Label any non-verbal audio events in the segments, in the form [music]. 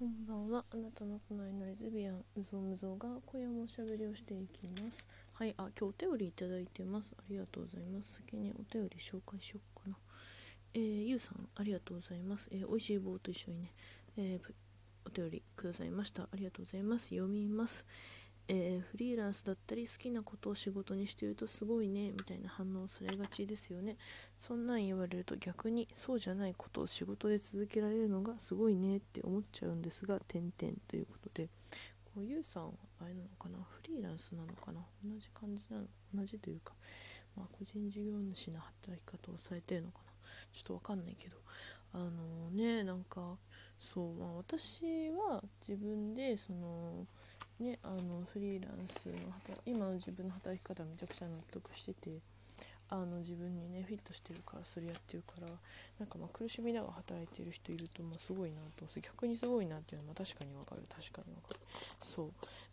こんばんは。あなたの隣のレズビアン、うぞうむぞうが今夜もおしゃべりをしていきます。はい、あ、今日お便りいただいてます。ありがとうございます。先にお便り紹介しようかな。えー、ゆうさん、ありがとうございます。えー、美味しい棒と一緒にね、えー、お便りくださいました。ありがとうございます。読みます。えー、フリーランスだったり好きなことを仕事にしているとすごいねみたいな反応されがちですよね。そんなん言われると逆にそうじゃないことを仕事で続けられるのがすごいねって思っちゃうんですが点々ということで。こうゆうさんはあれなのかな？フリーランスなのかな？同じ感じなの？同じというか、まあ、個人事業主の働き方をされてるのかな？ちょっとわかんないけど。あのねなんかそうまあ私は自分でそのね、あのフリーランスの今の自分の働き方めちゃくちゃ納得しててあの自分にねフィットしてるからそれやってるからなんかまあ苦しみながら働いてる人いるとまあすごいなと逆にすごいなっていうのは確かにわかる。確かにわかる。そう。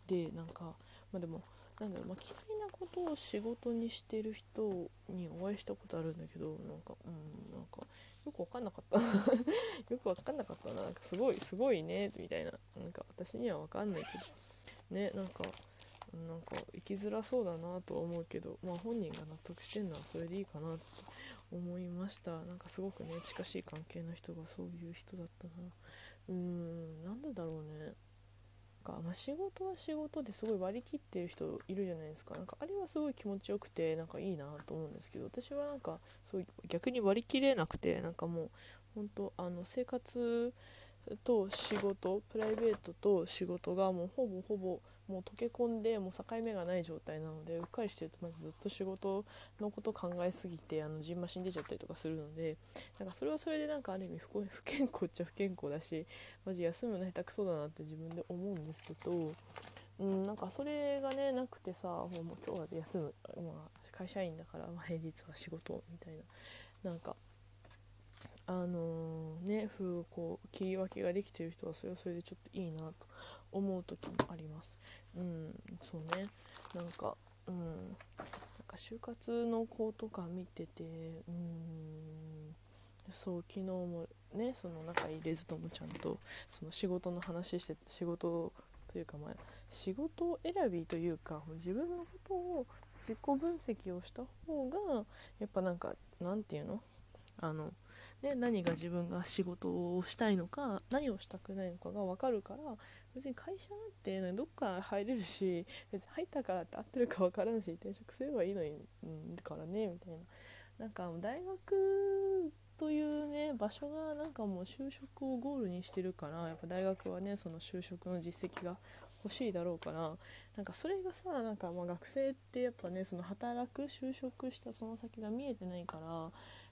でなんかまあでもなんだろう、まあ、嫌いなことを仕事にしてる人にお会いしたことあるんだけどなんかうんなんかよくわかんなかった。[laughs] よくわかんなかったな。なんかすごいすごいねみたいな。なんか私にはわかんないけど。ねなんかなんか生きづらそうだなとは思うけど、まあ、本人が納得してんのはそれでいいかなと思いました。なんかすごくね近しい関係の人がそういう人だったな。うーんなんでだろうね。か、まあ、仕事は仕事ですごい割り切ってる人いるじゃないですか。なんかあれはすごい気持ちよくてなんかいいなと思うんですけど私はなんかそう逆に割り切れなくてなんかもう本当あの生活と仕事プライベートと仕事がもうほぼほぼもう溶け込んでもう境目がない状態なのでうっかりしてるとまずずっと仕事のこと考えすぎてあのジンマシン出ちゃったりとかするのでなんかそれはそれでなんかある意味不不健康っちゃ不健康だしマジ休むの下手くそだなって自分で思うんですけど、うん、なんかそれがねなくてさもう今日は休む、まあ、会社員だから、まあ、平日は仕事みたいななんかあのー、ね風こう切り分けができてる人はそれはそれでちょっといいなと思う時もあります。うんそうね。なんかうんなんか就活の子とか見ててうんそう昨日もねその仲いいレズともちゃんとその仕事の話して仕事というかまあ仕事選びというか自分のことを自己分析をした方がやっぱなんかなんていうの？あので何が自分が仕事をしたいのか何をしたくないのかが分かるから別に会社なんて、どっか入れるし別に入ったからって合ってるか分からんし転職すればいいのに、うん、からねみたいな。なんか大学というね場所がなんかもう就職をゴールにしてるからやっぱ大学はねその就職の実績が欲しいだろうからなんかそれがさなんかまあ学生ってやっぱねその働く就職したその先が見えてないから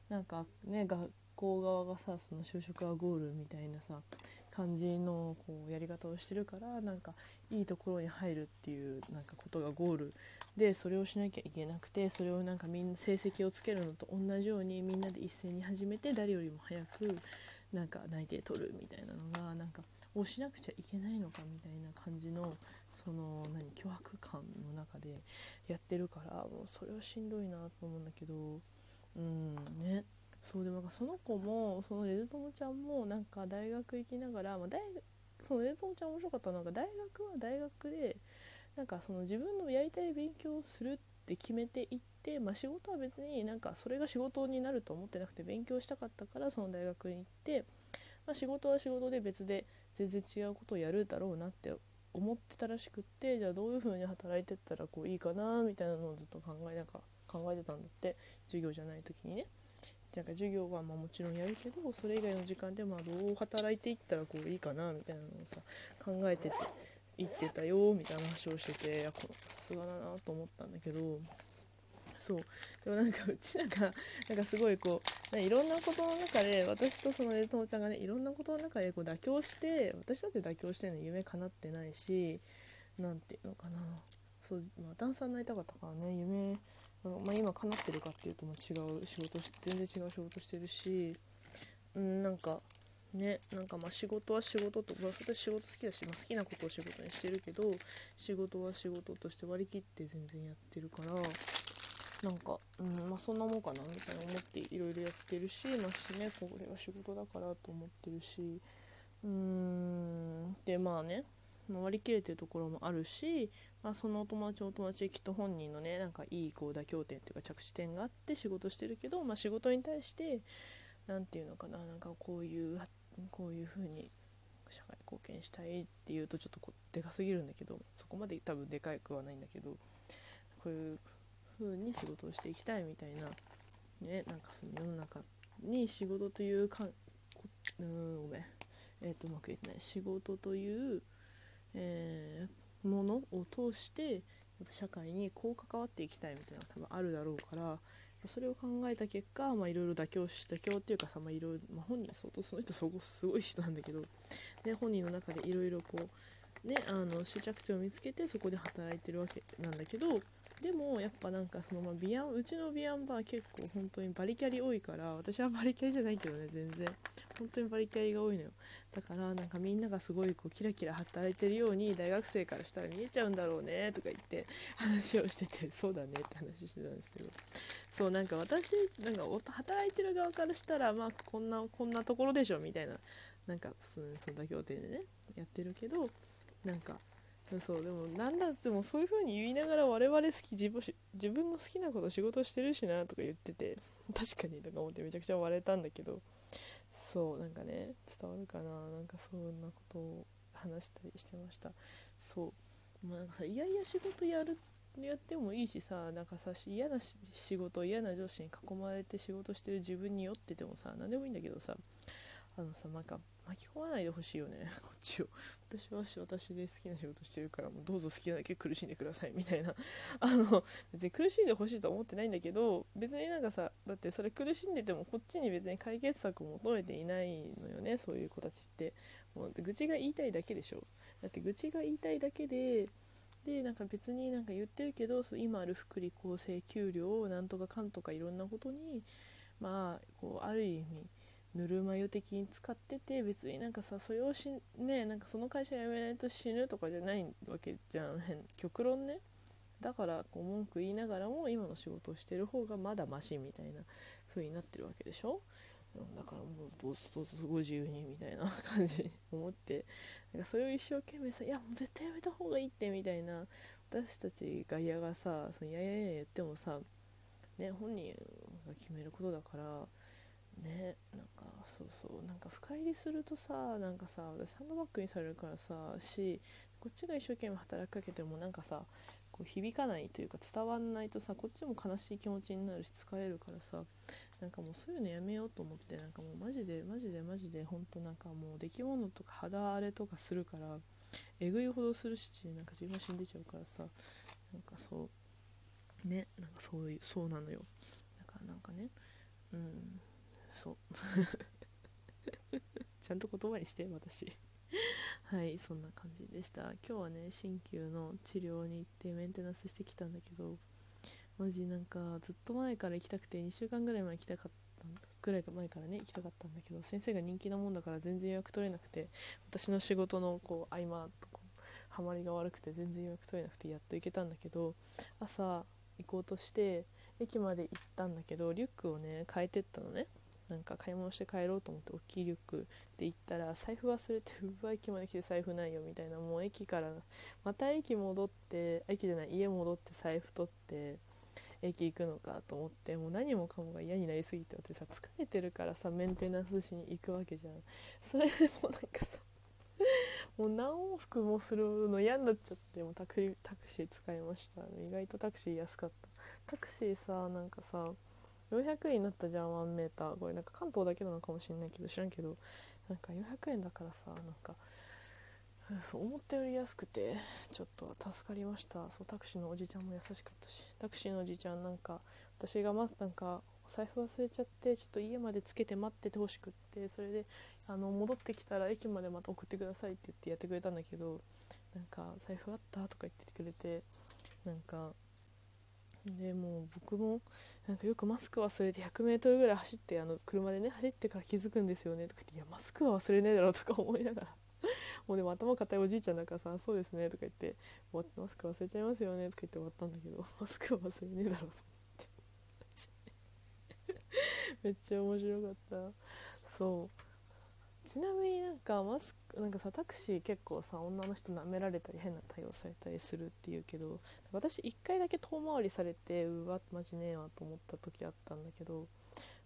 なんかね学校側がさその就職はゴールみたいなさ感じのこうやり方をしてるからなんかいいところに入るっていうなんかことがゴールでそれをしなきゃいけなくてそれをなんかみんな成績をつけるのと同じようにみんなで一斉に始めて誰よりも早くなんか内定取るみたいなのがなんかをしなくちゃいけないのかみたいな感じのその何脅迫感の中でやってるからもうそれはしんどいなと思うんだけどうんね。そうでもなんかその子もそのレズ友ちゃんもなんか大学行きながら、まあ、大そのレズ友ちゃん面白かったのが大学は大学でなんかその自分のやりたい勉強をするって決めていって、まあ、仕事は別になんかそれが仕事になると思ってなくて勉強したかったからその大学に行って、まあ、仕事は仕事で別で全然違うことをやるだろうなって思ってたらしくってじゃあどういう風に働いてったらこういいかなみたいなのをずっと考えなんか考えてたんだって授業じゃない時にね。なんか授業はまあもちろんやるけどそれ以外の時間でまあどう働いていったらこういいかなみたいなのをさ考えてて言ってたよみたいな話をしててさすがだなと思ったんだけどそう。でもなんかうちなんかなんかすごいこういろんなことの中で私とそのえともちゃんがねいろんなことの中でこう妥協して私だって妥協してるの夢叶ってないし何ていうのかな。そう、まあ、ダンサーになりたかったからね夢まあ、今叶ってるかっていうとま違う仕事全然違う仕事してるしうんなんかねなんかまあ仕事は仕事とまあ私仕事好きだし、まあ、好きなことを仕事にしてるけど仕事は仕事として割り切って全然やってるからなんか、うんまあ、そんなもんかなみたいな思っていろいろやってるしまあしねこれは仕事だからと思ってるしうーんでまあね割り切れてるところもあるし、まあ、そのお友達お友達きっと本人のねなんかいいこう妥協点というか着地点があって仕事してるけど、まあ、仕事に対して何て言うのかななんかこういうこういう風に社会貢献したいっていうとちょっとでかすぎるんだけどそこまで多分でかくはないんだけどこういう風に仕事をしていきたいみたいなねなんかその世の中に仕事というかうんごめん。えっ、ー、とうまく言ってない。仕事というえー、ものを通してやっぱ社会にこう関わっていきたいみたいなのが多分あるだろうからそれを考えた結果いろいろ妥協し妥協っていうかさ、まあ、いろいろ、まあ、本人は相当その人すごすごい人なんだけど、ね、本人の中でいろいろこうねあの終着点を見つけてそこで働いてるわけなんだけどでもやっぱなんかそのまあビアンうちのビアンバー結構本当にバリキャリ多いから私はバリキャリじゃないけどね全然。本当にバリキャリが多いのよ。だからなんかみんながすごいこうキラキラ働いてるように大学生からしたら見えちゃうんだろうねとか言って話をしてて [laughs] そうだねって話してたんですけど。そうなんか私なんか働いてる側からしたらまあこんなこんなところでしょみたいななんかその妥協点でねやってるけどなんかそうでもなんだってもそういう風に言いながら我々好き自分自分の好きなこと仕事してるしなとか言ってて確かにとか思ってめちゃくちゃ笑えたんだけどそうなんかね伝わるかななんかそんなことを話したりしてました。そうまあなんかさいやいや仕事やるやってもいいしさなんかさ嫌な仕事嫌な上司に囲まれて仕事してる自分に酔っててもさ何でもいいんだけどさあのさなんか巻き込まないでほしいよね。[laughs] こっちを。私は私で好きな仕事してるからもうどうぞ好きなだけ苦しんでくださいみたいな。[laughs] あの別に苦しんでほしいとは思ってないんだけど別になんかさだってそれ苦しんでてもこっちに別に解決策を求めていないのよね。そういう子たちって。もう愚痴が言いたいだけでしょ。だって愚痴が言いたいだけででなんか別になんか言ってるけどそ今ある福利厚生給料をなんとかかんとかいろんなことにまあこうある意味ぬるま湯的に使ってて別になんかさそれをしねなんかその会社辞めないと死ぬとかじゃないわけじゃん。極論ね。だからこう文句言いながらも今の仕事をしてる方がまだマシみたいな風になってるわけでしょ。だからもうどうぞどうぞご自由にみたいな感じ思って。なんかそれを一生懸命さ「いやもう絶対やめた方がいいって」みたいな。私たち外野がさ「そのいやいやや」言ってもさね本人が決めることだから。ねなんかそうそうなんか深入りするとさなんかさサンドバッグにされるからさしこっちが一生懸命働きかけてもなんかさこう響かないというか伝わんないとさこっちも悲しい気持ちになるし疲れるからさなんかもうそういうのやめようと思ってなんかもうマジでマジでマジでほんとなんかもう出来物とか肌荒れとかするからえぐいほどするしなんか自分死んでちゃうからさなんかそうねなんかそういうそうなのよ。だからなんかねうん。そう。[laughs] ちゃんと言葉にして私。[laughs] はいそんな感じでした。今日はね鍼灸の治療に行ってメンテナンスしてきたんだけどマジなんかずっと前から行きたくて2週間ぐらい前行きたかったぐらい前からね行きたかったんだけど先生が人気なもんだから全然予約取れなくて私の仕事のこう合間とかハマりが悪くて全然予約取れなくてやっと行けたんだけど朝行こうとして駅まで行ったんだけどリュックをね変えてったのね。なんか買い物して帰ろうと思って大きいリュックで行ったら財布忘れてうわ駅まで来て財布ないよみたいな。もう駅からまた駅戻って駅じゃない家戻って財布取って駅行くのかと思ってもう何もかもが嫌になりすぎて私さ疲れてるからさメンテナンスしに行くわけじゃん。それでもなんかさ [laughs] もう何往復もするの嫌になっちゃってもうタクタクシー使いました。意外とタクシー安かった。タクシーさなんかさ400円になったじゃん1メーター。これなんか関東だけなのかもしれないけど知らんけど。なんか400円だからさなんか思ったより安くてちょっと助かりました。そうタクシーのおじちゃんも優しかったしタクシーのおじちゃんなんか私がまずなんかお財布忘れちゃってちょっと家までつけて待っててほしくってそれであの戻ってきたら駅までまた送ってくださいって言ってやってくれたんだけどなんか財布あった？とか言っててくれてなんかでもう僕もなんかよくマスク忘れて 100m ぐらい走ってあの車でね走ってから気づくんですよねとか言って「いやマスクは忘れねえだろ」とか思いながら。[laughs] もうでも頭固いおじいちゃんだからさ「そうですね」とか言って「マスク忘れちゃいますよね」とか言って終わったんだけど [laughs] マスクは忘れねえだろと思って。[laughs] めっちゃ面白かった。そう。ちなみになんかマスクなんかさタクシー結構さ女の人舐められたり変な対応されたりするっていうけど私1回だけ遠回りされてうわマジねえわと思った時あったんだけど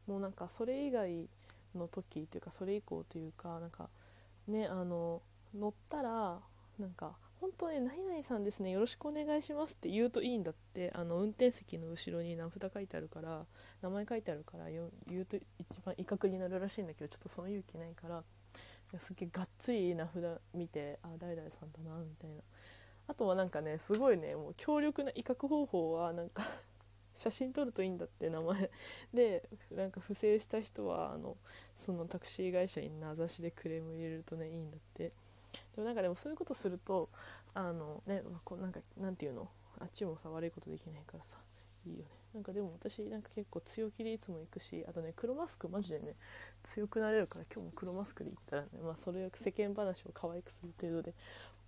もうなんかそれ以外の時というかそれ以降というかなんかねあの乗ったらなんか本当ね何々さんですねよろしくお願いしますって言うといいんだってあの運転席の後ろに名札書いてあるから名前書いてあるから言うと一番威嚇になるらしいんだけどちょっとその勇気ないからすげえがっつり名札見てあ誰々さんだなみたいな。あとはなんかねすごいねもう強力な威嚇方法はなんか [laughs] 写真撮るといいんだって名前。でなんか不正した人はあのそのタクシー会社に名指しでクレーム入れるとねいいんだって。でもなんかでもそういうことするとあのねこうなんかなんていうの？あっちもさ悪いことできないからさいいよね。なんかでも私なんか結構強気でいつも行くしあとね黒マスクマジでね強くなれるから今日も黒マスクで行ったらねまあそれを世間話を可愛くする程度で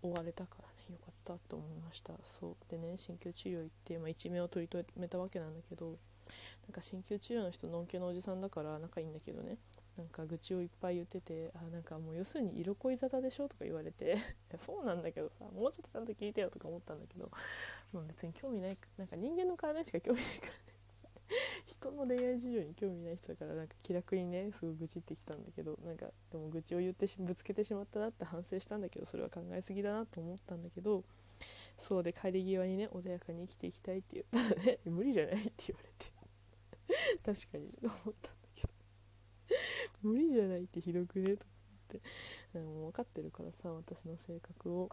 終われたからねよかったと思いました。そう。でね鍼灸治療行って、まあ、一命を取り留めたわけなんだけどなんか鍼灸治療の人のんけのおじさんだから仲いいんだけどねなんか愚痴をいっぱい言っててあなんかもう要するに色恋沙汰でしょとか言われて [laughs] そうなんだけどさもうちょっとちゃんと聞いてよとか思ったんだけど、まあ、別に興味ないなんか人間の体しか興味ないからね。[laughs] 人の恋愛事情に興味ない人だからなんか気楽にねすごい愚痴ってきたんだけどなんかでも愚痴を言ってぶつけてしまったなって反省したんだけどそれは考えすぎだなと思ったんだけどそうで帰り際にね穏やかに生きていきたいって言ったらね無理じゃないって言われて。[laughs] 確かに思った。無理じゃないってひどくね？とかって。もう分かってるからさ私の性格を。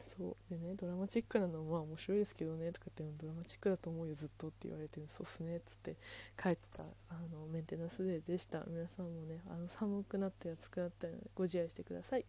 そう。でねドラマチックなのはまあ面白いですけどねとかってドラマチックだと思うよずっとって言われてそうっすねっつって。帰ったあのメンテナンスデーでした。皆さんもねあの寒くなったり暑くなったりご自愛してください。